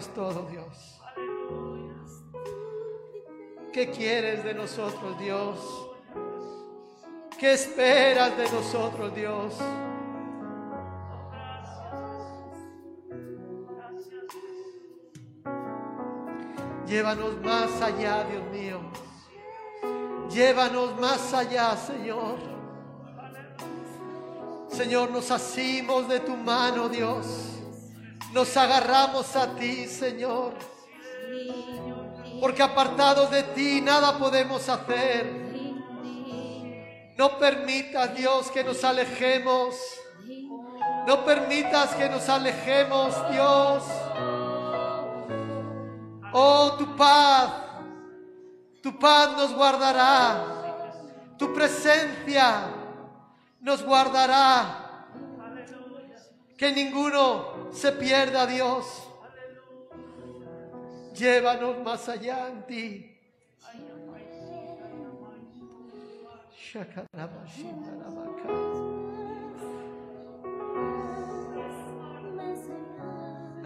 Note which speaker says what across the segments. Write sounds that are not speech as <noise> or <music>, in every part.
Speaker 1: todo, Dios. ¿Qué quieres de nosotros, Dios? ¿Qué esperas de nosotros, Dios? Llévanos más allá, Dios mío. Llévanos más allá, Señor. Señor, nos asimos de tu mano, Dios. Nos agarramos a ti, Señor. Porque apartados de ti nada podemos hacer. No permitas, Dios, que nos alejemos. No permitas que nos alejemos, Dios. Oh, tu paz, tu paz nos guardará. Tu presencia nos guardará. Que ninguno se pierda, Dios. Llévanos más allá en ti.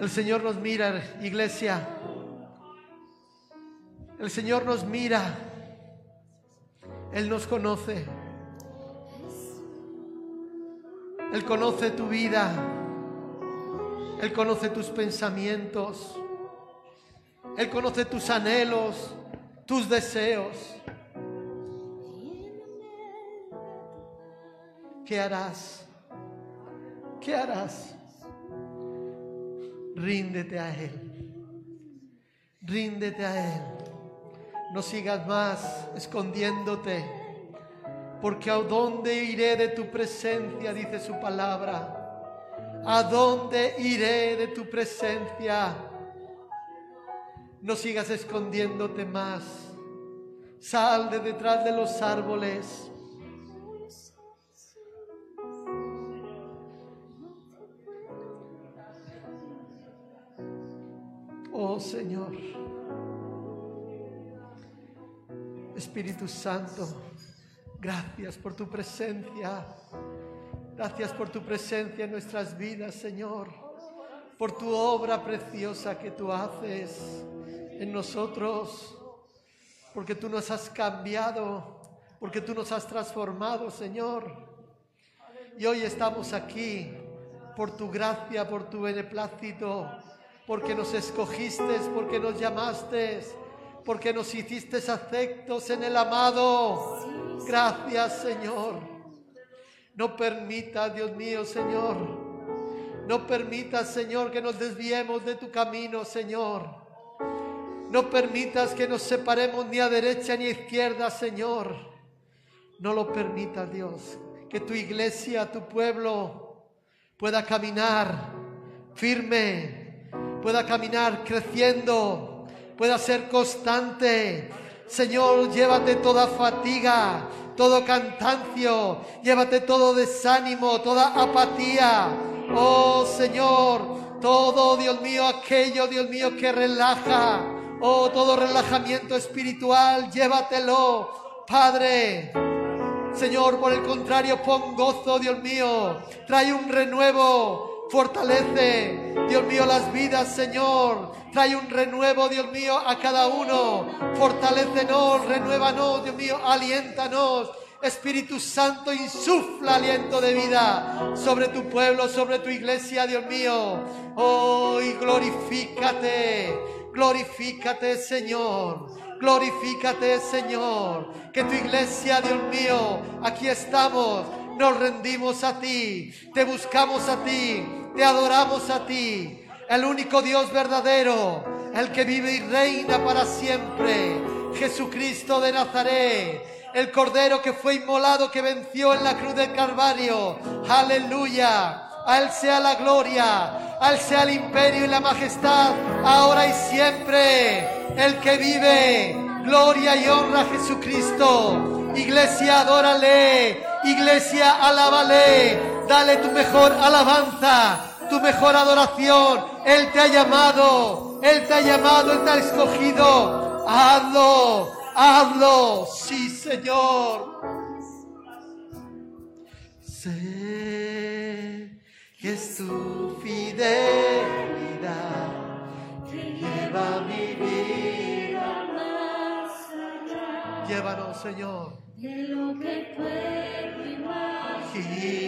Speaker 1: El Señor nos mira, iglesia. El Señor nos mira. Él nos conoce. Él conoce tu vida. Él conoce tus pensamientos. Él conoce tus anhelos, tus deseos. ¿Qué harás? ¿Qué harás? Ríndete a Él. Ríndete a Él. No sigas más escondiéndote, porque a dónde iré de tu presencia, dice su palabra. ¿A dónde iré de tu presencia? No sigas escondiéndote más. Sal de detrás de los árboles. Oh Señor. Espíritu Santo, gracias por tu presencia. Gracias por tu presencia en nuestras vidas, Señor. Por tu obra preciosa que tú haces en nosotros. Porque tú nos has cambiado. Porque tú nos has transformado, Señor. Y hoy estamos aquí por tu gracia, por tu beneplácito. Porque nos escogiste, porque nos llamaste porque nos hiciste aceptos en el amado. Gracias, Señor. No permita, Dios mío, Señor. No permitas, Señor, que nos desviemos de tu camino, Señor. No permitas que nos separemos ni a derecha ni a izquierda, Señor. No lo permitas, Dios. Que tu iglesia, tu pueblo, pueda caminar firme, pueda caminar creciendo pueda ser constante. Señor, llévate toda fatiga, todo cantancio, llévate todo desánimo, toda apatía. Oh Señor, todo, Dios mío, aquello, Dios mío, que relaja. Oh, todo relajamiento espiritual, llévatelo, Padre. Señor, por el contrario, pon gozo, Dios mío. Trae un renuevo, fortalece, Dios mío, las vidas, Señor. Trae un renuevo, Dios mío, a cada uno. Fortalécenos, renuévanos, Dios mío, aliéntanos. Espíritu Santo, insufla aliento de vida sobre tu pueblo, sobre tu iglesia, Dios mío. Oh, y glorifícate, glorifícate, Señor. Glorifícate, Señor. Que tu iglesia, Dios mío, aquí estamos. Nos rendimos a ti, te buscamos a ti, te adoramos a ti el único Dios verdadero, el que vive y reina para siempre, Jesucristo de Nazaret, el Cordero que fue inmolado, que venció en la cruz del Calvario. Aleluya. A Él sea la gloria, a Él sea el imperio y la majestad, ahora y siempre. El que vive, gloria y honra a Jesucristo. Iglesia, adórale. Iglesia, alábale. Dale tu mejor alabanza tu mejor adoración. Él te ha llamado, Él te ha llamado, Él te ha escogido. Hazlo, hazlo, sí Señor. Sé que es tu fidelidad. Lleva mi vida más allá. Llévanos, Señor.
Speaker 2: De lo que puedo
Speaker 1: imaginar.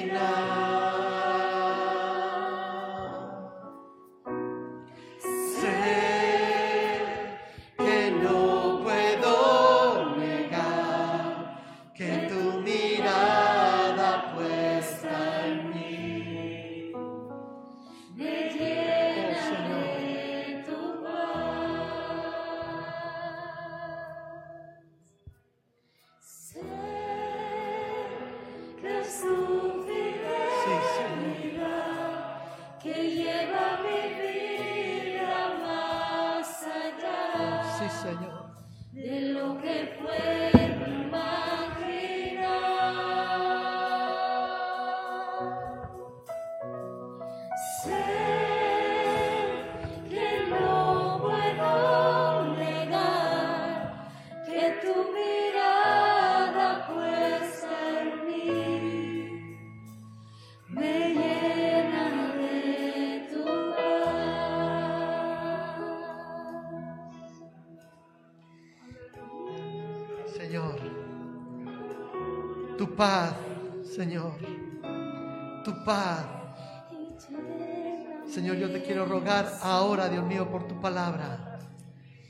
Speaker 1: Paz, Señor. Tu paz. Señor, yo te quiero rogar ahora, Dios mío, por tu palabra.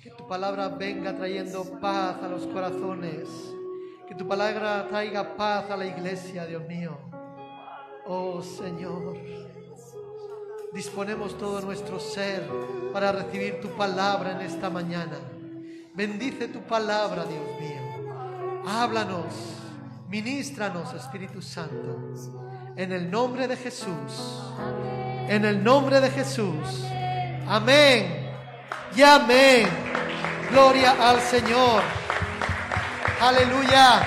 Speaker 1: Que tu palabra venga trayendo paz a los corazones. Que tu palabra traiga paz a la iglesia, Dios mío. Oh Señor, disponemos todo nuestro ser para recibir tu palabra en esta mañana. Bendice tu palabra, Dios mío. Háblanos Ministranos, Espíritu Santo. En el nombre de Jesús. En el nombre de Jesús. Amén. Y amén. Gloria al Señor. Aleluya.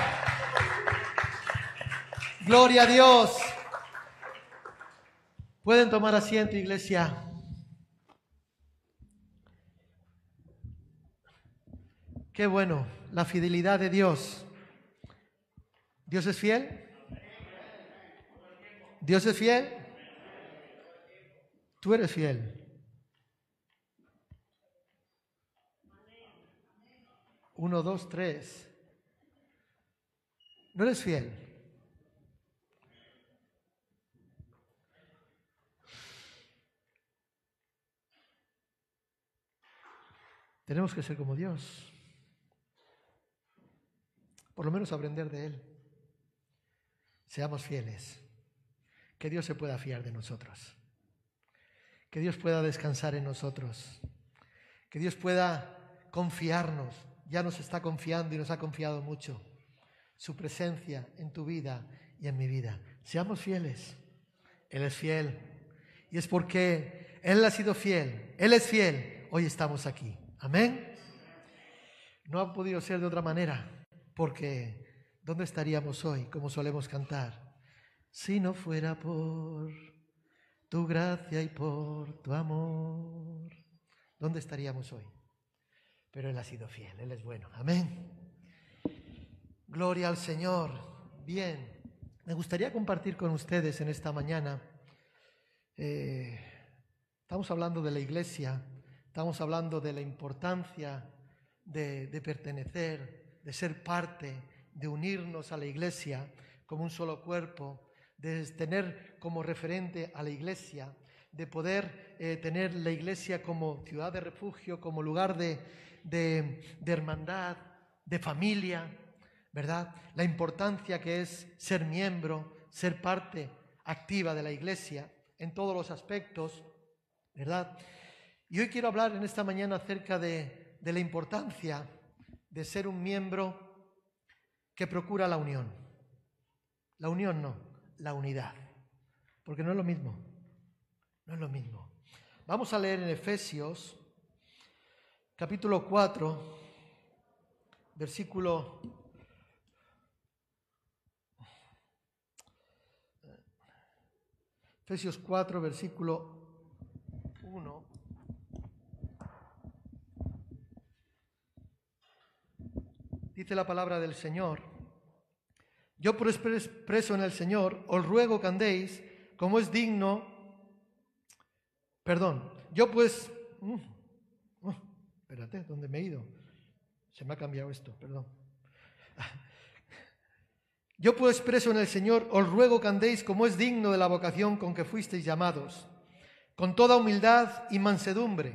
Speaker 1: Gloria a Dios. Pueden tomar asiento, iglesia. Qué bueno, la fidelidad de Dios. ¿Dios es fiel? ¿Dios es fiel? Tú eres fiel. Uno, dos, tres. ¿No eres fiel? Tenemos que ser como Dios. Por lo menos aprender de Él. Seamos fieles. Que Dios se pueda fiar de nosotros. Que Dios pueda descansar en nosotros. Que Dios pueda confiarnos. Ya nos está confiando y nos ha confiado mucho. Su presencia en tu vida y en mi vida. Seamos fieles. Él es fiel. Y es porque Él ha sido fiel. Él es fiel. Hoy estamos aquí. Amén. No ha podido ser de otra manera. Porque ¿dónde estaríamos hoy, como solemos cantar? Si no fuera por tu gracia y por tu amor, ¿dónde estaríamos hoy? Pero Él ha sido fiel, Él es bueno. Amén. Gloria al Señor. Bien, me gustaría compartir con ustedes en esta mañana. Eh, estamos hablando de la iglesia, estamos hablando de la importancia de, de pertenecer, de ser parte de unirnos a la iglesia como un solo cuerpo, de tener como referente a la iglesia, de poder eh, tener la iglesia como ciudad de refugio, como lugar de, de, de hermandad, de familia, ¿verdad? La importancia que es ser miembro, ser parte activa de la iglesia en todos los aspectos, ¿verdad? Y hoy quiero hablar en esta mañana acerca de, de la importancia de ser un miembro que procura la unión. La unión no, la unidad. Porque no es lo mismo. No es lo mismo. Vamos a leer en Efesios capítulo 4, versículo Efesios 4, versículo 1. Dice la palabra del Señor. Yo por preso en el Señor, os ruego que como es digno. Perdón, yo pues... Mm, mm, Espérate, ¿dónde me he ido? Se me ha cambiado esto, perdón. <laughs> Yo pues preso en el Señor, os ruego que como es digno de la vocación con que fuisteis llamados, con toda humildad y mansedumbre,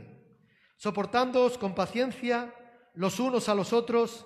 Speaker 1: soportándoos con paciencia los unos a los otros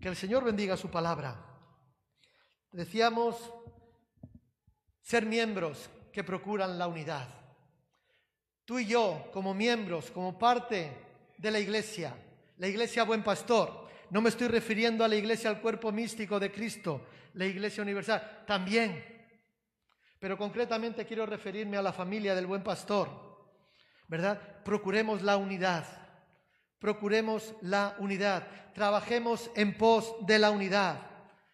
Speaker 1: Que el Señor bendiga su palabra. Decíamos ser miembros que procuran la unidad. Tú y yo, como miembros, como parte de la iglesia, la iglesia buen pastor, no me estoy refiriendo a la iglesia, al cuerpo místico de Cristo, la iglesia universal, también. Pero concretamente quiero referirme a la familia del buen pastor, ¿verdad? Procuremos la unidad, procuremos la unidad, trabajemos en pos de la unidad,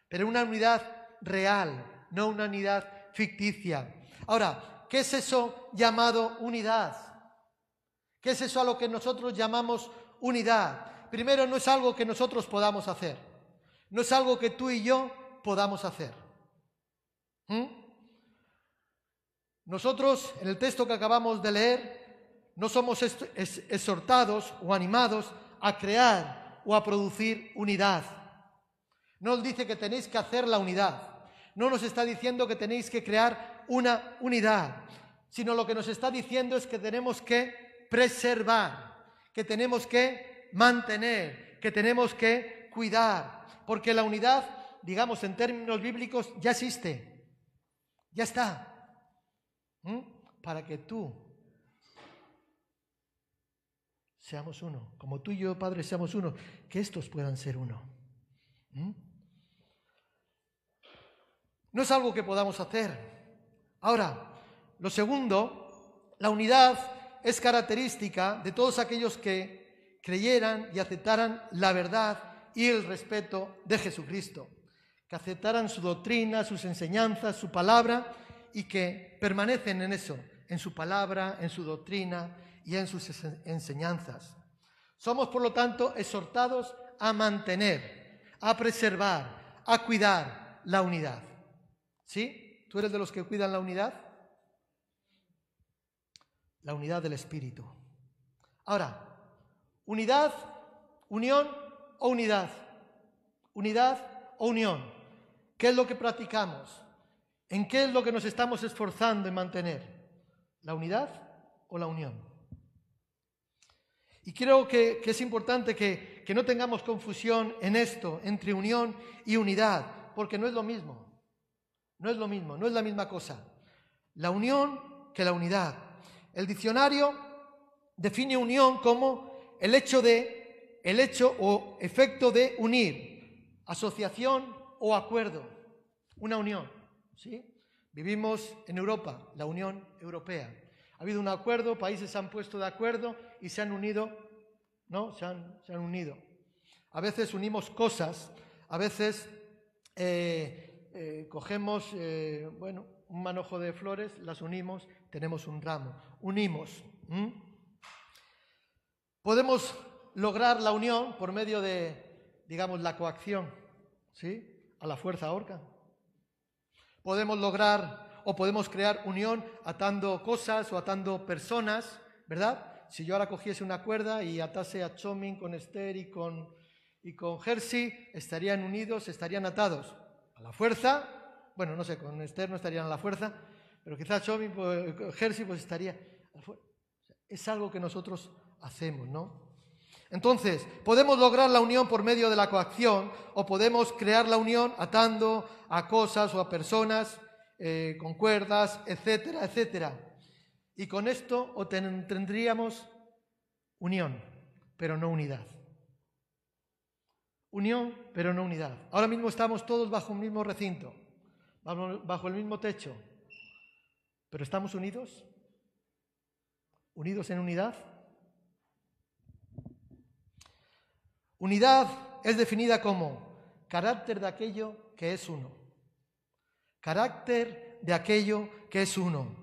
Speaker 1: pero una unidad real, no una unidad ficticia. Ahora, ¿qué es eso llamado unidad? ¿Qué es eso a lo que nosotros llamamos unidad? Primero, no es algo que nosotros podamos hacer, no es algo que tú y yo podamos hacer. ¿Mm? Nosotros, en el texto que acabamos de leer, no somos exhortados o animados a crear o a producir unidad. No nos dice que tenéis que hacer la unidad. No nos está diciendo que tenéis que crear una unidad, sino lo que nos está diciendo es que tenemos que preservar, que tenemos que mantener, que tenemos que cuidar, porque la unidad digamos, en términos bíblicos, ya existe. Ya está. Para que tú seamos uno. Como tú y yo, Padre, seamos uno. Que estos puedan ser uno. ¿Mm? No es algo que podamos hacer. Ahora, lo segundo, la unidad es característica de todos aquellos que creyeran y aceptaran la verdad y el respeto de Jesucristo que aceptaran su doctrina, sus enseñanzas, su palabra y que permanecen en eso, en su palabra, en su doctrina y en sus enseñanzas. Somos, por lo tanto, exhortados a mantener, a preservar, a cuidar la unidad. ¿Sí? ¿Tú eres de los que cuidan la unidad? La unidad del Espíritu. Ahora, unidad, unión o unidad. Unidad o unión. ¿Qué es lo que practicamos? ¿En qué es lo que nos estamos esforzando en mantener? ¿La unidad o la unión? Y creo que, es importante que, que no tengamos confusión en esto, entre unión y unidad, porque no es lo mismo. No es lo mismo, no es la misma cosa. La unión que la unidad. El diccionario define unión como el hecho de el hecho o efecto de unir, asociación, o acuerdo, una unión. ¿sí? Vivimos en Europa, la Unión Europea. Ha habido un acuerdo, países se han puesto de acuerdo y se han unido, ¿no? Se han, se han unido. A veces unimos cosas, a veces eh, eh, cogemos, eh, bueno, un manojo de flores, las unimos, tenemos un ramo. Unimos. Podemos lograr la unión por medio de, digamos, la coacción, ¿sí? a la fuerza ahorca. Podemos lograr o podemos crear unión atando cosas o atando personas, ¿verdad? Si yo ahora cogiese una cuerda y atase a Chomin con Esther y con, y con Jersey, estarían unidos, estarían atados a la fuerza. Bueno, no sé, con Esther no estarían a la fuerza, pero quizás Chomin, pues, Jersey, pues estaría Es algo que nosotros hacemos, ¿no? Entonces, podemos lograr la unión por medio de la coacción o podemos crear la unión atando a cosas o a personas eh, con cuerdas, etcétera, etcétera. Y con esto tendríamos unión, pero no unidad. Unión, pero no unidad. Ahora mismo estamos todos bajo un mismo recinto, bajo el mismo techo, pero ¿estamos unidos? ¿Unidos en unidad? Unidad es definida como carácter de aquello que es uno. Carácter de aquello que es uno.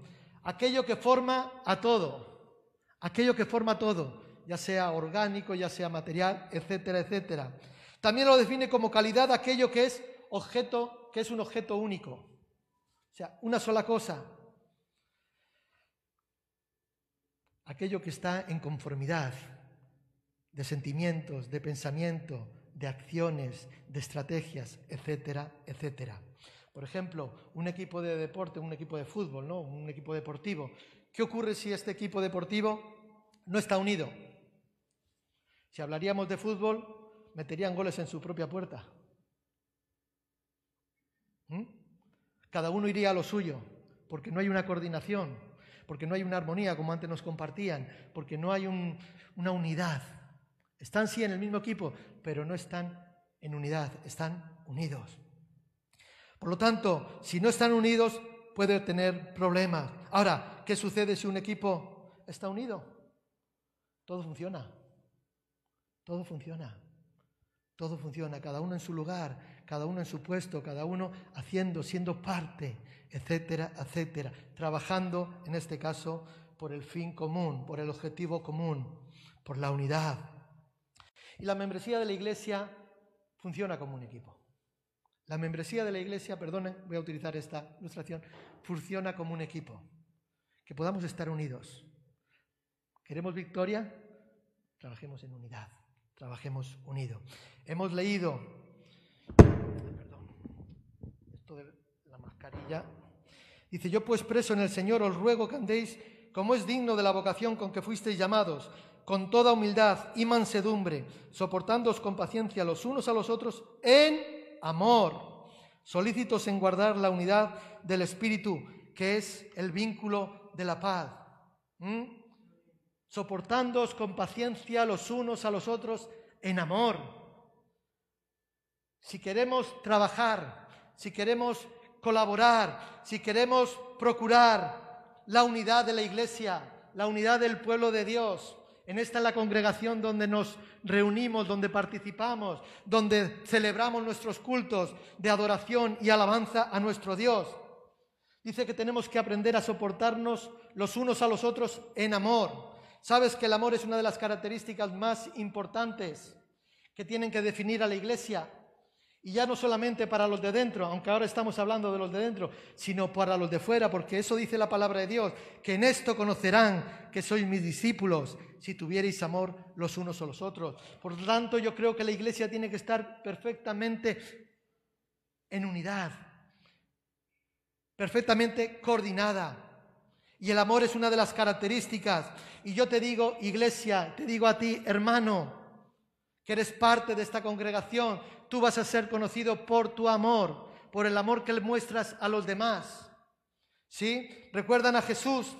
Speaker 1: Aquello que forma a todo. Aquello que forma todo, ya sea orgánico, ya sea material, etcétera, etcétera. También lo define como calidad aquello que es objeto, que es un objeto único. O sea, una sola cosa. Aquello que está en conformidad de sentimientos, de pensamiento, de acciones, de estrategias, etcétera, etcétera. Por ejemplo, un equipo de deporte, un equipo de fútbol, ¿no? Un equipo deportivo. ¿Qué ocurre si este equipo deportivo no está unido? Si hablaríamos de fútbol, meterían goles en su propia puerta. ¿Mm? Cada uno iría a lo suyo, porque no hay una coordinación, porque no hay una armonía como antes nos compartían, porque no hay una unidad. Están sí en el mismo equipo, pero no están en unidad, están unidos. Por lo tanto, si no están unidos, puede tener problemas. Ahora, ¿qué sucede si un equipo está unido? Todo funciona. Todo funciona. Todo funciona, cada uno en su lugar, cada uno en su puesto, cada uno haciendo, siendo parte, etcétera, etcétera, trabajando, en este caso, por el fin común, por el objetivo común, por la unidad. Y la membresía de la Iglesia funciona como un equipo. La membresía de la Iglesia, perdonen, voy a utilizar esta ilustración, funciona como un equipo. Que podamos estar unidos. ¿Queremos victoria? Trabajemos en unidad, trabajemos unidos. Hemos leído, perdón, esto de la mascarilla, dice, yo pues preso en el Señor os ruego que andéis como es digno de la vocación con que fuisteis llamados, con toda humildad y mansedumbre, soportándoos con paciencia los unos a los otros en amor, solícitos en guardar la unidad del Espíritu, que es el vínculo de la paz. Soportándoos con paciencia los unos a los otros en amor si queremos trabajar, si queremos colaborar, si queremos procurar la unidad de la Iglesia, la unidad del pueblo de Dios, en esta es la congregación donde nos reunimos, donde participamos, donde celebramos nuestros cultos de adoración y alabanza a nuestro Dios. Dice que tenemos que aprender a soportarnos los unos a los otros en amor. Sabes que el amor es una de las características más importantes que tienen que definir a la iglesia. Y ya no solamente para los de dentro, aunque ahora estamos hablando de los de dentro, sino para los de fuera, porque eso dice la palabra de Dios, que en esto conocerán que sois mis discípulos, si tuvierais amor los unos a los otros. Por lo tanto, yo creo que la iglesia tiene que estar perfectamente en unidad, perfectamente coordinada. Y el amor es una de las características. Y yo te digo, iglesia, te digo a ti, hermano, que eres parte de esta congregación, tú vas a ser conocido por tu amor, por el amor que le muestras a los demás. ¿Sí? ¿Recuerdan a Jesús?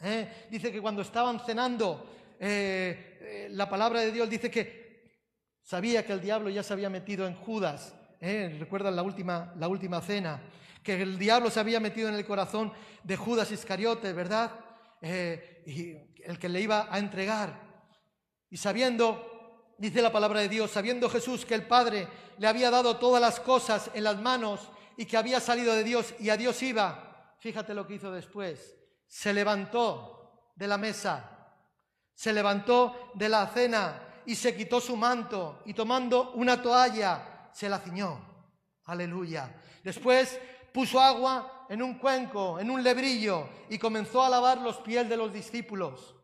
Speaker 1: ¿Eh? Dice que cuando estaban cenando, eh, eh, la palabra de Dios dice que sabía que el diablo ya se había metido en Judas. ¿Recuerdan la última, la última cena? Que el diablo se había metido en el corazón de Judas Iscariote, ¿verdad? y el que le iba a entregar. Y sabiendo dice la palabra de Dios, sabiendo Jesús que el Padre le había dado todas las cosas en las manos y que había salido de Dios y a Dios iba, fíjate lo que hizo después, se levantó de la mesa, se levantó de la cena y se quitó su manto y tomando una toalla se la ciñó. Aleluya. Después puso agua en un cuenco, en un lebrillo y comenzó a lavar los pies de los discípulos.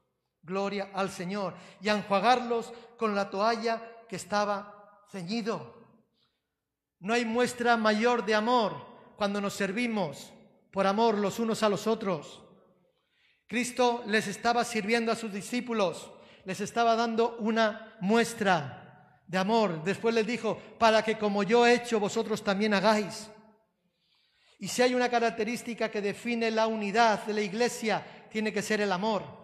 Speaker 1: Gloria al Señor. Y a enjuagarlos con la toalla que estaba ceñido. No hay muestra mayor de amor cuando nos servimos por amor los unos a los otros. Cristo les estaba sirviendo a sus discípulos, les estaba dando una muestra de amor. Después les dijo, para que como yo he hecho, vosotros también hagáis. Y si hay una característica que define la unidad de la iglesia, tiene que ser el amor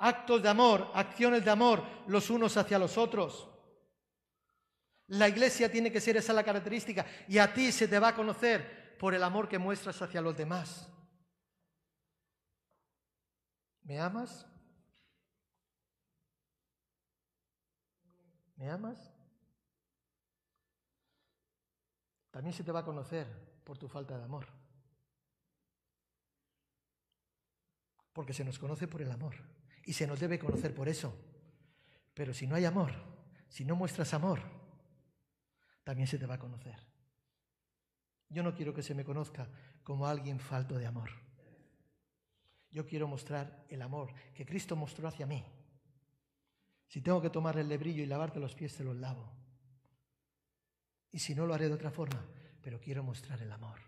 Speaker 1: actos de amor, acciones de amor los unos hacia los otros. La iglesia tiene que ser esa la característica y a ti se te va a conocer por el amor que muestras hacia los demás. ¿Me amas? ¿Me amas? También se te va a conocer por tu falta de amor. Porque se nos conoce por el amor y se nos debe conocer por eso. Pero si no hay amor, si no muestras amor, también se te va a conocer. Yo no quiero que se me conozca como alguien falto de amor. Yo quiero mostrar el amor que Cristo mostró hacia mí. Si tengo que tomar el lebrillo y lavarte los pies, te los lavo. Y si no, lo haré de otra forma, pero quiero mostrar el amor.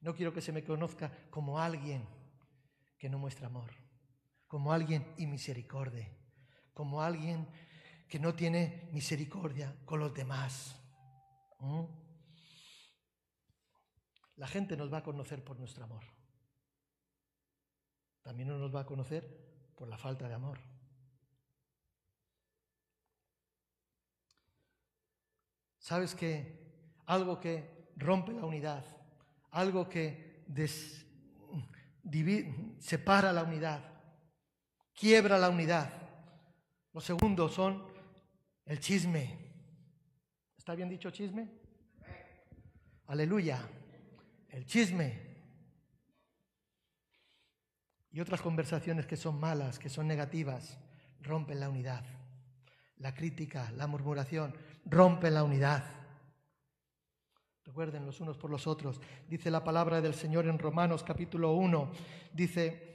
Speaker 1: No quiero que se me conozca como alguien que no muestra amor, como alguien inmisericordia, como alguien que no tiene misericordia con los demás. La gente nos va a conocer por nuestro amor. También nos va a conocer por la falta de amor. ¿Sabes que algo que rompe la unidad, algo que separa la unidad, quiebra la unidad? Los segundos son el chisme. ¿Está bien dicho chisme? Aleluya. El chisme. Y otras conversaciones que son malas, que son negativas, rompen la unidad. La crítica, la murmuración, rompen la unidad. Recuerden los unos por los otros. Dice la palabra del Señor en Romanos capítulo 1. Dice,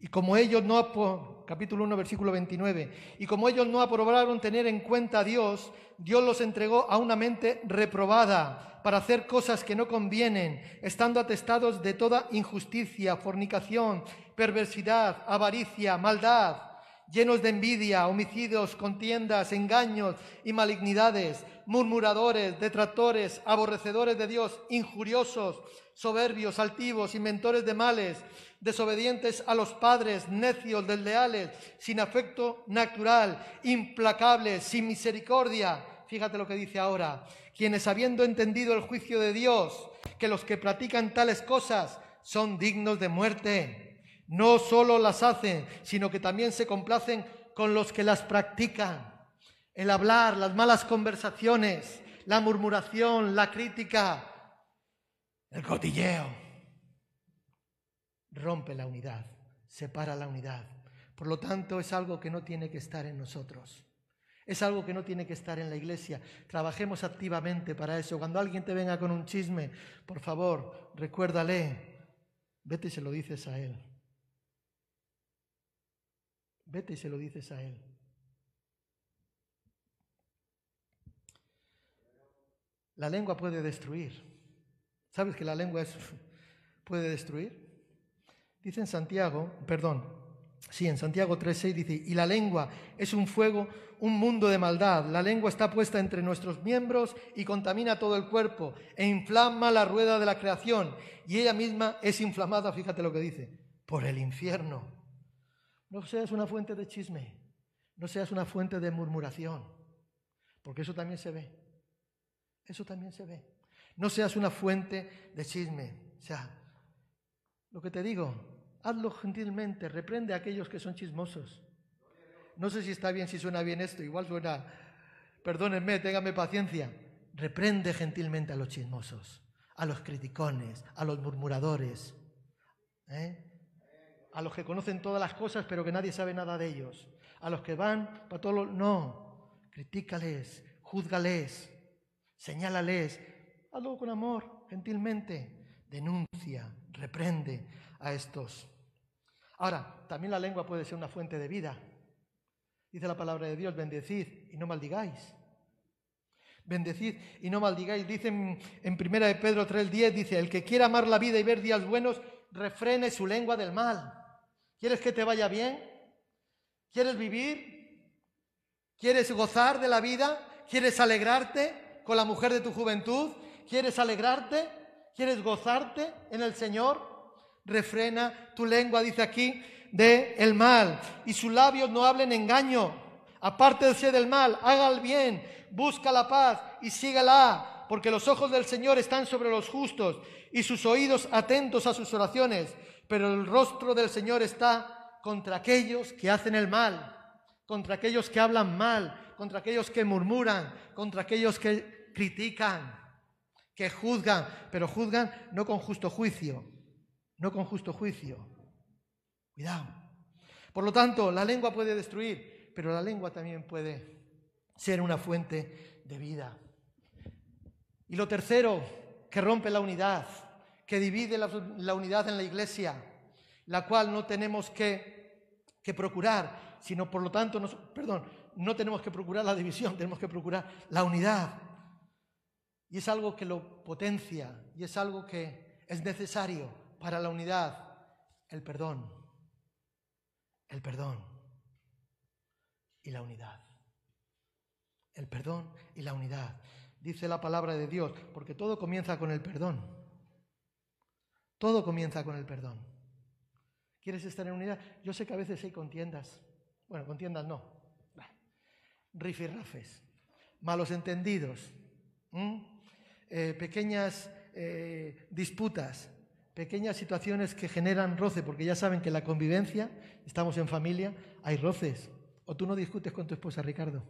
Speaker 1: y como ellos no, capítulo 1, versículo 29, y como ellos no aprobaron tener en cuenta a Dios, Dios los entregó a una mente reprobada para hacer cosas que no convienen, estando atestados de toda injusticia, fornicación, perversidad, avaricia, maldad, llenos de envidia, homicidios, contiendas, engaños y malignidades, murmuradores, detractores, aborrecedores de Dios, injuriosos, soberbios, altivos, inventores de males, desobedientes a los padres, necios, desleales, sin afecto natural, implacables, sin misericordia. Fíjate lo que dice ahora, quienes habiendo entendido el juicio de Dios, que los que practican tales cosas son dignos de muerte, no solo las hacen, sino que también se complacen con los que las practican. El hablar, las malas conversaciones, la murmuración, la crítica, el cotilleo rompe la unidad, separa la unidad. Por lo tanto, es algo que no tiene que estar en nosotros. Es algo que no tiene que estar en la iglesia. Trabajemos activamente para eso. Cuando alguien te venga con un chisme, por favor, recuérdale. Vete y se lo dices a él. Vete y se lo dices a él. La lengua puede destruir. ¿Sabes que la lengua puede destruir? Dice en Santiago, perdón, sí, en Santiago 3.6 dice, y la lengua es un fuego, un mundo de maldad. La lengua está puesta entre nuestros miembros y contamina todo el cuerpo e inflama la rueda de la creación. Y ella misma es inflamada, fíjate lo que dice, por el infierno. No seas una fuente de chisme, no seas una fuente de murmuración, porque eso también se ve. Eso también se ve. No seas una fuente de chisme. O sea, lo que te digo, hazlo gentilmente, reprende a aquellos que son chismosos. No sé si está bien, si suena bien esto, igual suena, perdónenme, ténganme paciencia. Reprende gentilmente a los chismosos, a los criticones, a los murmuradores, ¿eh? a los que conocen todas las cosas pero que nadie sabe nada de ellos, a los que van para todo lo... No, critícales, júzgales, señálales, hazlo con amor, gentilmente, denuncia, reprende a estos. Ahora, también la lengua puede ser una fuente de vida. Dice la palabra de Dios, bendecid y no maldigáis. Bendecid y no maldigáis. Dice en, en primera de Pedro 3.10, dice, el que quiera amar la vida y ver días buenos, refrene su lengua del mal. ¿Quieres que te vaya bien? ¿Quieres vivir? ¿Quieres gozar de la vida? ¿Quieres alegrarte con la mujer de tu juventud? ¿Quieres alegrarte? ¿Quieres gozarte en el Señor? Refrena tu lengua, dice aquí, de el mal. Y sus labios no hablen engaño. Apártese del mal, haga el bien, busca la paz y sígala, porque los ojos del Señor están sobre los justos y sus oídos atentos a sus oraciones, pero el rostro del Señor está contra aquellos que hacen el mal, contra aquellos que hablan mal, contra aquellos que murmuran, contra aquellos que critican, que juzgan, pero juzgan no con justo juicio, no con justo juicio. Cuidado. Por lo tanto, la lengua puede destruir, pero la lengua también puede ser una fuente de vida. Y lo tercero, que rompe la unidad, que divide la, unidad en la iglesia, la cual no tenemos que, que procurar, sino por lo tanto, perdón, no tenemos que procurar la división, <laughs> tenemos que procurar la unidad. Y es algo que lo potencia y es algo que es necesario para la unidad, el perdón, el perdón y la unidad. El perdón y la unidad. Dice la palabra de Dios, porque todo comienza con el perdón. Todo comienza con el perdón. ¿Quieres estar en unidad? Yo sé que a veces hay contiendas. Bueno, contiendas no. Rifirrafes, malos entendidos, eh, pequeñas eh, disputas, pequeñas situaciones que generan roce, porque ya saben que en la convivencia, estamos en familia, hay roces. ¿O tú no discutes con tu esposa, Ricardo?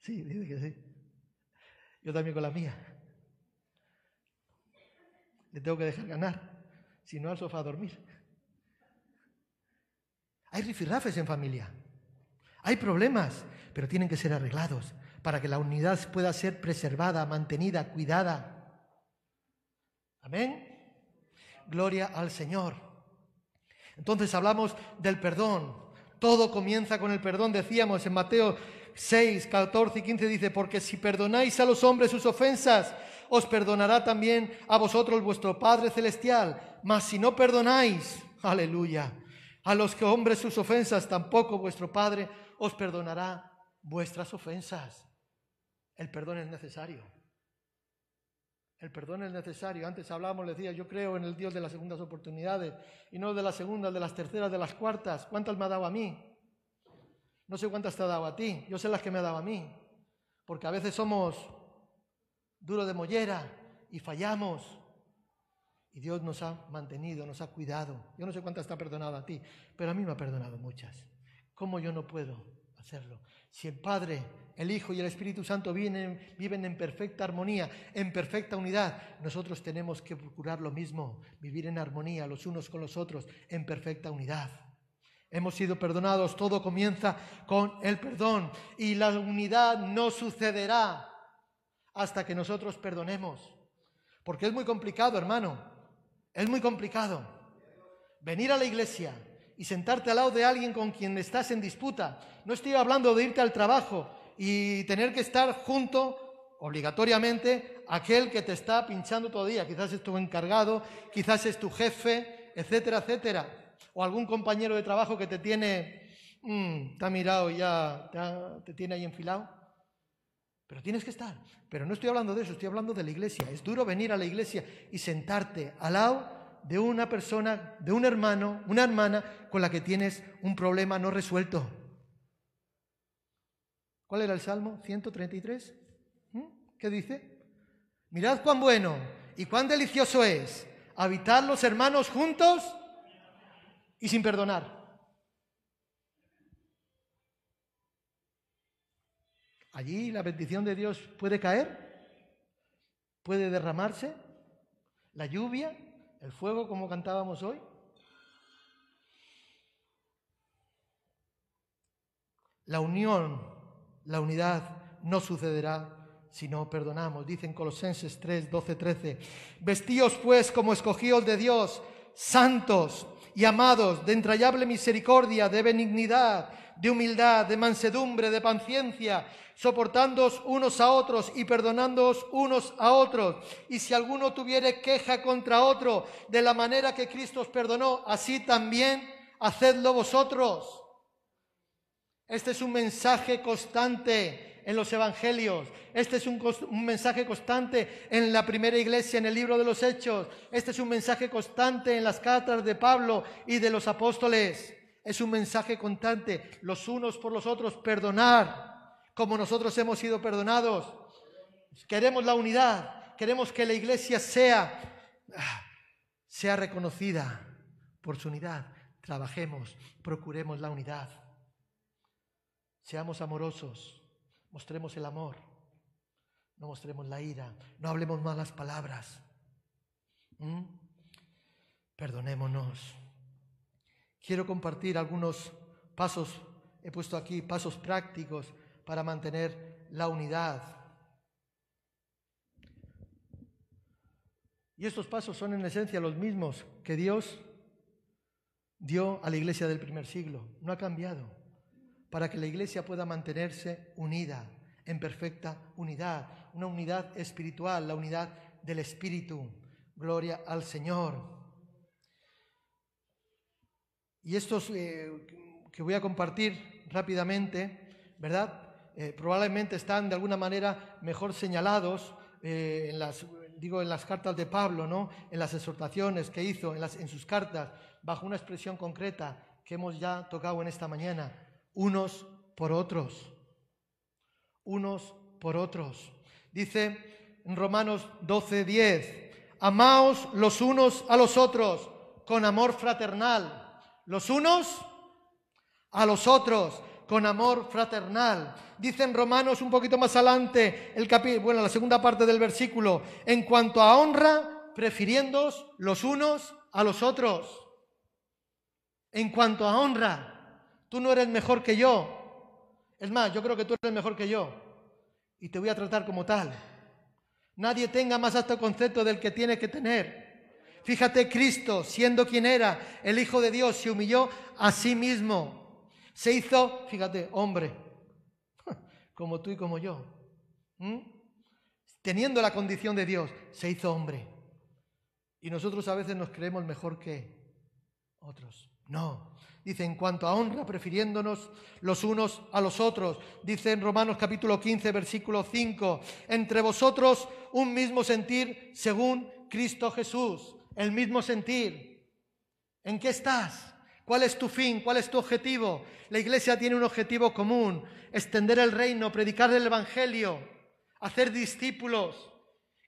Speaker 1: Sí, dice que sí. Yo también con la mía. Le tengo que dejar ganar, si no al sofá a dormir. Hay rifirrafes en familia. Hay problemas, pero tienen que ser arreglados para que la unidad pueda ser preservada, mantenida, cuidada. Amén. Gloria al Señor. Entonces hablamos del perdón. Todo comienza con el perdón, decíamos en Mateo 6, 14 y 15 dice, porque si perdonáis a los hombres sus ofensas, os perdonará también a vosotros vuestro Padre Celestial. Mas si no perdonáis, aleluya, a los que hombres sus ofensas, tampoco vuestro Padre os perdonará vuestras ofensas. El perdón es necesario. El perdón es necesario. Antes hablábamos, le decía, yo creo en el Dios de las segundas oportunidades y no de las segundas, de las terceras, de las cuartas. ¿Cuántas me ha dado a mí? No sé cuántas te ha dado a ti. Yo sé las que me ha dado a mí. Porque a veces somos duros de mollera y fallamos. Y Dios nos ha mantenido, nos ha cuidado. Yo no sé cuántas está perdonado a ti, pero a mí me ha perdonado muchas. ¿Cómo yo no puedo Si el Padre, el Hijo y el Espíritu Santo viven, viven en perfecta armonía, en perfecta unidad, nosotros tenemos que procurar lo mismo, vivir en armonía los unos con los otros, en perfecta unidad. Hemos sido perdonados, todo comienza con el perdón y la unidad no sucederá hasta que nosotros perdonemos. Porque es muy complicado, hermano. Es muy complicado. Venir a la iglesia y sentarte al lado de alguien con quien estás en disputa. No estoy hablando de irte al trabajo y tener que estar junto, obligatoriamente, aquel que te está pinchando todo día. Quizás es tu encargado, quizás es tu jefe, etcétera, etcétera. O algún compañero de trabajo que te tiene, mm, te ha mirado y ya te tiene ahí enfilado. Pero tienes que estar. Pero no estoy hablando de eso, estoy hablando de la iglesia. Es duro venir a la iglesia y sentarte al lado de una persona, de un hermano, una hermana con la que tienes un problema no resuelto. ¿Cuál era el Salmo? 133. ¿Mm? ¿Qué dice? Mirad cuán bueno y cuán delicioso es habitar los hermanos juntos y sin perdonar. Allí la bendición de Dios puede caer, puede derramarse, la lluvia, el fuego como cantábamos hoy. La unión, la unidad no sucederá si no perdonamos. Dicen Colosenses 3, 12, 13. Vestíos pues como escogidos de Dios, santos y amados, de entrañable misericordia, de benignidad, de humildad, de mansedumbre, de paciencia soportándoos unos a otros y perdonándoos unos a otros. Y si alguno tuviere queja contra otro, de la manera que Cristo os perdonó, así también hacedlo vosotros. Este es un mensaje constante en los evangelios. Este es un, un, mensaje constante en la primera iglesia, en el libro de los Hechos. Este es un mensaje constante en las cartas de Pablo y de los apóstoles. Es un mensaje constante, los unos por los otros, perdonar como nosotros hemos sido perdonados. Queremos la unidad, queremos que la iglesia sea, sea reconocida por su unidad. Trabajemos, procuremos la unidad. Seamos amorosos, mostremos el amor, no mostremos la ira, no hablemos malas palabras. ¿Mm? Perdonémonos. Quiero compartir algunos pasos, he puesto aquí pasos prácticos para mantener la unidad. Y estos pasos son en esencia los mismos que Dios dio a la iglesia del primer siglo. No ha cambiado. Para que la iglesia pueda mantenerse unida, en perfecta unidad, una unidad espiritual, la unidad del Espíritu. Gloria al Señor. Y estos eh, que voy a compartir rápidamente, ¿verdad? Eh, probablemente están de alguna manera mejor señalados eh, en las, digo, en las cartas de Pablo, ¿no? En las exhortaciones que hizo, en, las, en sus cartas, bajo una expresión concreta que hemos ya tocado en esta mañana, unos por otros, unos por otros. Dice en Romanos 12, 10, amaos los unos a los otros con amor fraternal, los unos a los otros con amor fraternal. Dice en Romanos un poquito más adelante, el bueno, la segunda parte del versículo, en cuanto a honra, prefiriéndoos los unos a los otros. En cuanto a honra, tú no eres mejor que yo. Es más, yo creo que tú eres mejor que yo. Y te voy a tratar como tal. Nadie tenga más alto concepto del que tiene que tener. Fíjate, Cristo, siendo quien era, el Hijo de Dios, se humilló a sí mismo se hizo, fíjate, hombre, <laughs> como tú y como yo. Teniendo la condición de Dios, se hizo hombre. Y nosotros a veces nos creemos mejor que otros. No. Dice, en cuanto a honra, prefiriéndonos los unos a los otros. Dice en Romanos capítulo 15, versículo 5, entre vosotros un mismo sentir según Cristo Jesús. El mismo sentir. ¿En qué estás? ¿Cuál es tu fin? ¿Cuál es tu objetivo? La iglesia tiene un objetivo común, extender el reino, predicar el Evangelio, hacer discípulos,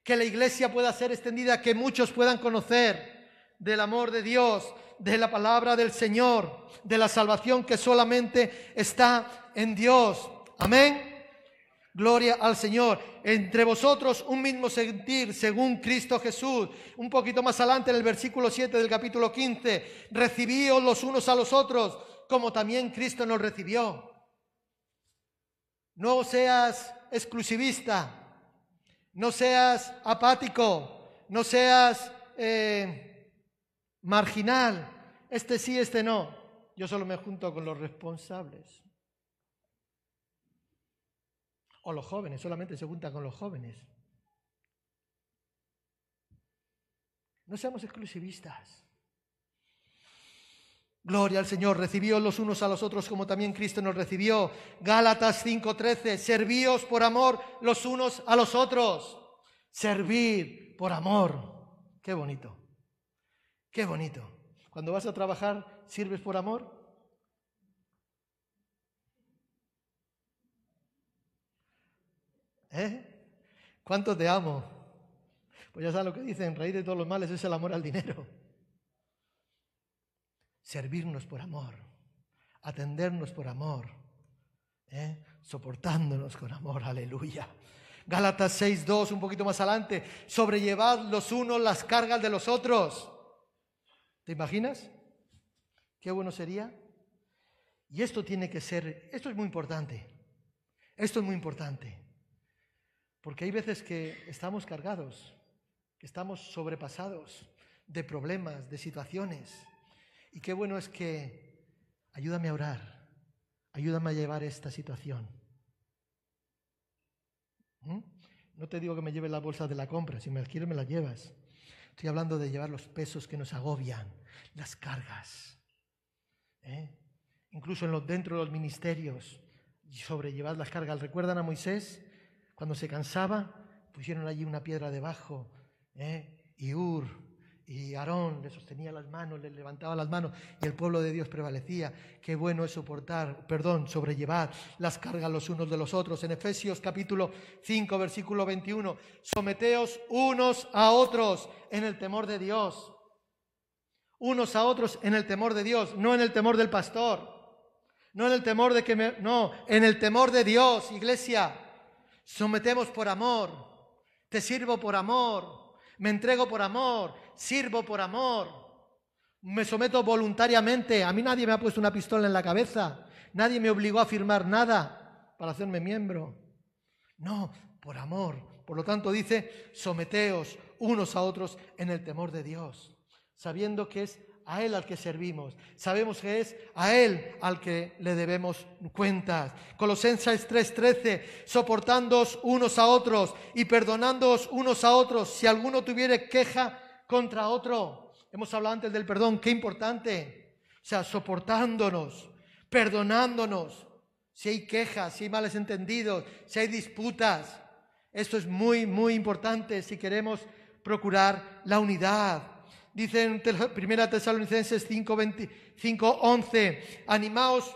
Speaker 1: que la iglesia pueda ser extendida, que muchos puedan conocer del amor de Dios, de la palabra del Señor, de la salvación que solamente está en Dios. Amén. Gloria al Señor. Entre vosotros un mismo sentir según Cristo Jesús. Un poquito más adelante en el versículo 7 del capítulo 15. Recibíos los unos a los otros como también Cristo nos recibió. No seas exclusivista. No seas apático. No seas eh, marginal. Este sí, este no. Yo solo me junto con los responsables. O los jóvenes, solamente se juntan con los jóvenes. No seamos exclusivistas. Gloria al Señor, recibíos los unos a los otros como también Cristo nos recibió. Gálatas 5:13, servíos por amor los unos a los otros. Servir por amor. Qué bonito. Qué bonito. Cuando vas a trabajar, ¿sirves por amor? ¿Eh? ¿Cuánto te amo? Pues ya sabes lo que dicen, raíz de todos los males es el amor al dinero. Servirnos por amor, atendernos por amor, ¿eh? soportándonos con amor, aleluya. Gálatas 6.2, un poquito más adelante, sobrellevad los unos las cargas de los otros. ¿Te imaginas? Qué bueno sería. Y esto tiene que ser, esto es muy importante, esto es muy importante. Porque hay veces que estamos cargados, que estamos sobrepasados de problemas, de situaciones. Y qué bueno es que ayúdame a orar, ayúdame a llevar esta situación. ¿Mm? No te digo que me lleves la bolsa de la compra, si me las quieres me las llevas. Estoy hablando de llevar los pesos que nos agobian, las cargas. ¿eh? Incluso en los, dentro de los ministerios, sobrellevar las cargas. ¿Recuerdan a Moisés? Cuando se cansaba, pusieron allí una piedra debajo, ¿eh? y Ur y Aarón le sostenía las manos, le levantaba las manos y el pueblo de Dios prevalecía. Qué bueno es soportar, perdón, sobrellevar las cargas los unos de los otros. En Efesios capítulo 5, versículo 21, someteos unos a otros en el temor de Dios. Unos a otros en el temor de Dios, no en el temor del pastor. No en el temor de que me... No, en el temor de Dios, iglesia. Sometemos por amor. Te sirvo por amor. Me entrego por amor. Sirvo por amor. Me someto voluntariamente. A mí nadie me ha puesto una pistola en la cabeza. Nadie me obligó a firmar nada para hacerme miembro. No, por amor. Por lo tanto dice, someteos unos a otros en el temor de Dios, sabiendo que es a Él al que servimos. Sabemos que es a Él al que le debemos cuentas. Colosenses 3:13, soportándoos unos a otros y perdonándoos unos a otros si alguno tuviere queja contra otro. Hemos hablado antes del perdón, qué importante. O sea, soportándonos, perdonándonos. Si hay quejas, si hay males entendidos, si hay disputas. Esto es muy, muy importante si queremos procurar la unidad. Dice en 1 Tesalonicenses 5, 11, animaos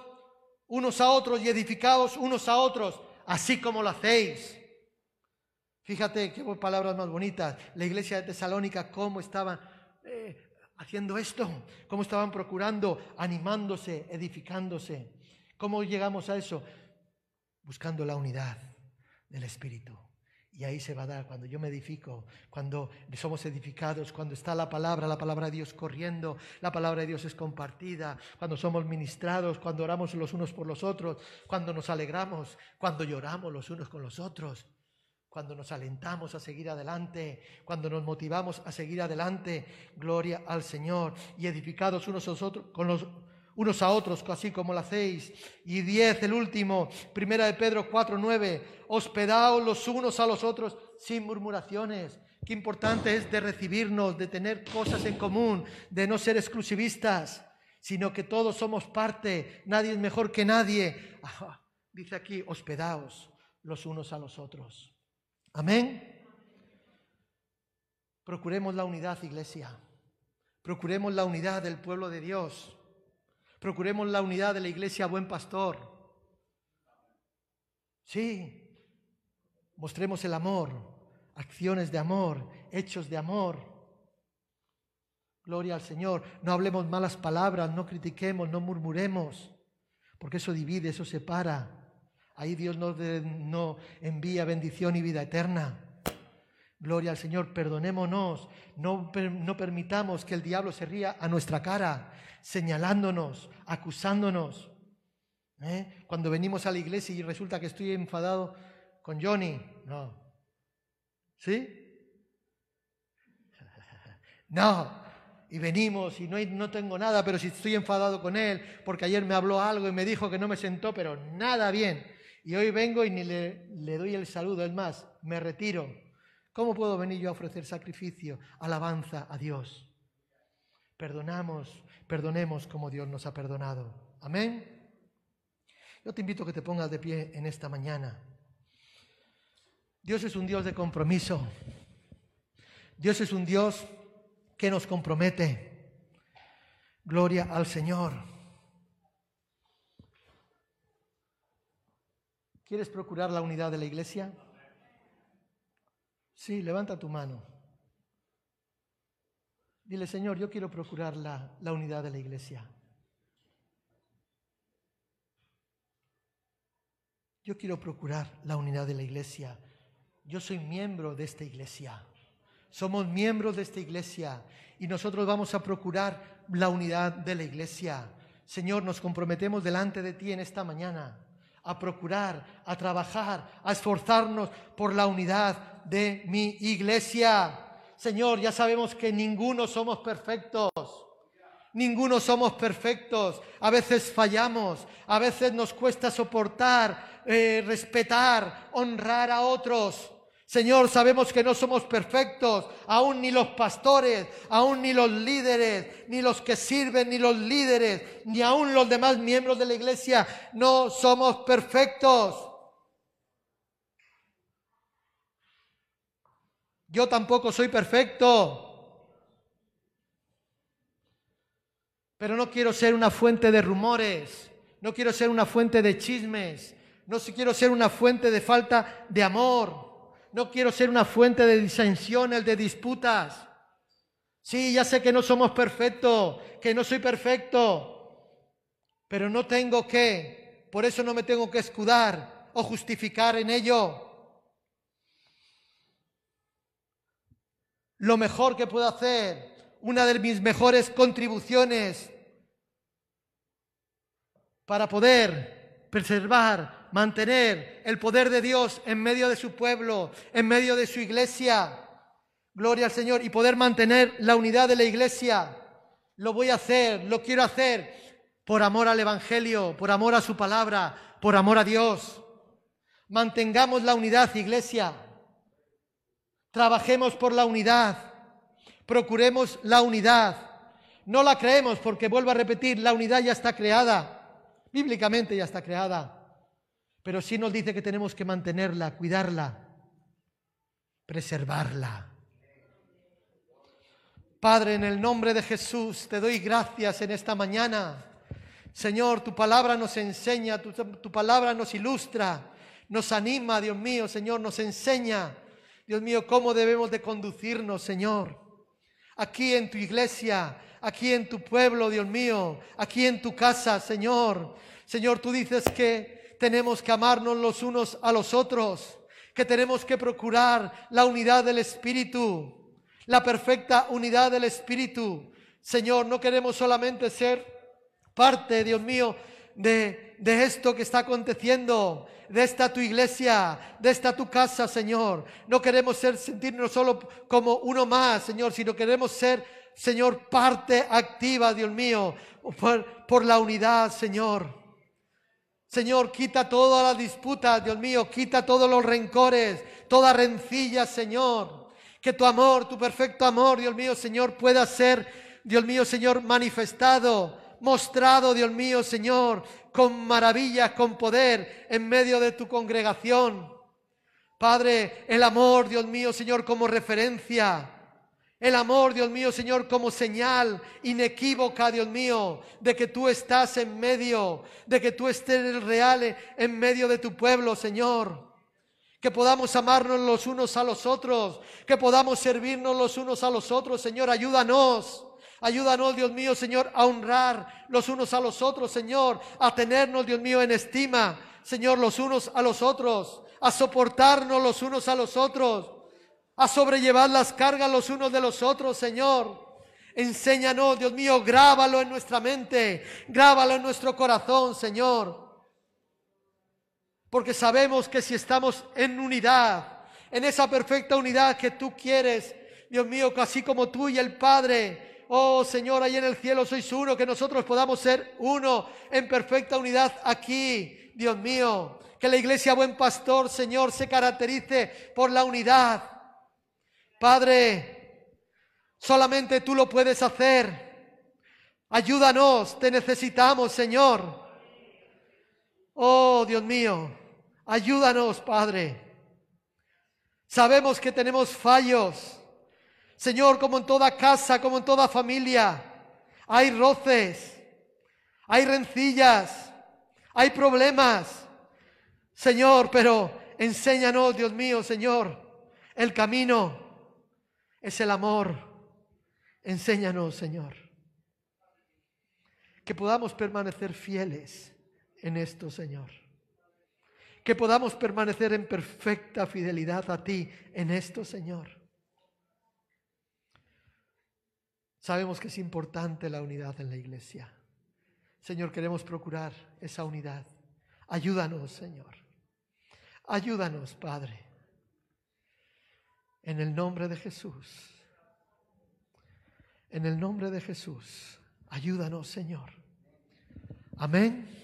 Speaker 1: unos a otros y edificaos unos a otros, así como lo hacéis. Fíjate qué palabras más bonitas. La iglesia de Tesalónica, cómo estaban eh, haciendo esto, cómo estaban procurando, animándose, edificándose. ¿Cómo llegamos a eso? Buscando la unidad del Espíritu. Y ahí se va a dar, cuando yo me edifico, cuando somos edificados, cuando está la palabra, la palabra de Dios corriendo, la palabra de Dios es compartida, cuando somos ministrados, cuando oramos los unos por los otros, cuando nos alegramos, cuando lloramos los unos con los otros, cuando nos alentamos a seguir adelante, cuando nos motivamos a seguir adelante, gloria al Señor, y edificados unos con los unos a otros, así como lo hacéis. Y diez, el último, primera de Pedro 4, 9, hospedaos los unos a los otros sin murmuraciones. Qué importante es de recibirnos, de tener cosas en común, de no ser exclusivistas, sino que todos somos parte, nadie es mejor que nadie. dice aquí, hospedaos los unos a los otros. Amén. Procuremos la unidad, iglesia. Procuremos la unidad del pueblo de Dios. Procuremos la unidad de la iglesia Buen Pastor. Sí, mostremos el amor, acciones de amor, hechos de amor. Gloria al Señor. No hablemos malas palabras, no critiquemos, no murmuremos, porque eso divide, eso separa. Ahí Dios no, no envía bendición y vida eterna. Gloria al Señor, perdonémonos, no, permitamos que el diablo se ría a nuestra cara, señalándonos, acusándonos. ¿eh? Cuando venimos a la iglesia y resulta que estoy enfadado con Johnny, no. ¿Sí? <laughs> No. Y venimos y no, no tengo nada, pero si estoy enfadado con él, porque ayer me habló algo y me dijo que no me sentó, pero nada bien. Y hoy vengo y ni le, le doy el saludo, es más, me retiro. ¿Cómo puedo venir yo a ofrecer sacrificio, alabanza a Dios? Perdonamos, perdonemos como Dios nos ha perdonado. Amén. Yo te invito a que te pongas de pie en esta mañana. Dios es un Dios de compromiso. Dios es un Dios que nos compromete. Gloria al Señor. ¿Quieres procurar la unidad de la iglesia? Sí, levanta tu mano. Dile, Señor, yo quiero procurar la, unidad de la iglesia. Yo quiero procurar la unidad de la iglesia. Yo soy miembro de esta iglesia. Somos miembros de esta iglesia y nosotros vamos a procurar la unidad de la iglesia. Señor, nos comprometemos delante de ti en esta mañana a procurar, a trabajar, a esforzarnos por la unidad de mi iglesia. Señor, ya sabemos que ninguno somos perfectos. Ninguno somos perfectos. A veces fallamos, a veces nos cuesta soportar, eh, respetar, honrar a otros. Señor, sabemos que no somos perfectos, aún ni los pastores, aún ni los líderes, ni los que sirven, ni los líderes, ni aún los demás miembros de la iglesia, no somos perfectos. Yo tampoco soy perfecto, pero no quiero ser una fuente de rumores, no quiero ser una fuente de chismes, no quiero ser una fuente de falta de amor no quiero ser una fuente de disensiones, de disputas. Sí, ya sé que no somos perfectos, que no soy perfecto, Pero no tengo que, por eso no me tengo que escudar o justificar en ello. Lo mejor que puedo hacer, una de mis mejores contribuciones para poder preservar, mantener el poder de Dios en medio de su pueblo, en medio de su iglesia. Gloria al Señor. Y poder mantener la unidad de la iglesia. Lo voy a hacer, lo quiero hacer por amor al Evangelio, por amor a su palabra, por amor a Dios. Mantengamos la unidad, iglesia. Trabajemos por la unidad. Procuremos la unidad. No la creemos porque, vuelvo a repetir, la unidad ya está creada. Bíblicamente ya está creada. Pero sí nos dice que tenemos que mantenerla, cuidarla, preservarla. Padre, en el nombre de Jesús, te doy gracias en esta mañana. Señor, tu palabra nos enseña, tu, tu, palabra nos ilustra, nos anima, Dios mío, Señor, nos enseña, Dios mío, cómo debemos de conducirnos, Señor. Aquí en tu iglesia, aquí en tu pueblo, Dios mío, aquí en tu casa, Señor. Señor, tú dices que tenemos que amarnos los unos a los otros, que tenemos que procurar la unidad del Espíritu la perfecta unidad del Espíritu. Señor, no queremos solamente ser parte, Dios mío, de, de, esto que está aconteciendo, de esta tu iglesia, de esta tu casa, Señor. No queremos ser, sentirnos solo como uno más, Señor, sino queremos ser, Señor, parte activa, Dios mío, por, por la unidad, Señor. Señor, quita toda la disputa, Dios mío, quita todos los rencores, toda rencilla, Señor. Que tu amor, tu perfecto amor, Dios mío, Señor, pueda ser, Dios mío, Señor, manifestado, mostrado, Dios mío, Señor, con maravillas, con poder en medio de tu congregación. Padre, el amor, Dios mío, Señor, como referencia. El amor, Dios mío, Señor, como señal inequívoca, Dios mío, de que tú estás en medio, de que tú estés real en medio de tu pueblo, Señor que podamos amarnos los unos a los otros, que podamos servirnos los unos a los otros. Señor, ayúdanos. Ayúdanos, Dios mío, Señor, a honrar los unos a los otros, Señor, a tenernos, Dios mío, en estima, Señor, los unos a los otros, a soportarnos los unos a los otros, a sobrellevar las cargas los unos de los otros, Señor. Enséñanos, Dios mío, grábalo en nuestra mente, grábalo en nuestro corazón, Señor porque sabemos que si estamos en unidad, en esa perfecta unidad que tú quieres, Dios mío, así como tú y el Padre, oh Señor, ahí en el cielo sois uno, que nosotros podamos ser uno en perfecta unidad aquí, Dios mío. Que la iglesia Buen Pastor, Señor, se caracterice por la unidad. Padre, solamente tú lo puedes hacer. Ayúdanos, te necesitamos, Señor. Oh, Dios mío. Ayúdanos, Padre. Sabemos que tenemos fallos. Señor, como en toda casa, como en toda familia, hay roces, hay rencillas, hay problemas. Señor, pero enséñanos, Dios mío, Señor, el camino es el amor. Enséñanos, Señor, que podamos permanecer fieles en esto, Señor que podamos permanecer en perfecta fidelidad a ti en esto, Señor. Sabemos que es importante la unidad en la iglesia. Señor, queremos procurar esa unidad. Ayúdanos, Señor. Ayúdanos, Padre. En el nombre de Jesús. En el nombre de Jesús. Ayúdanos, Señor. Amén.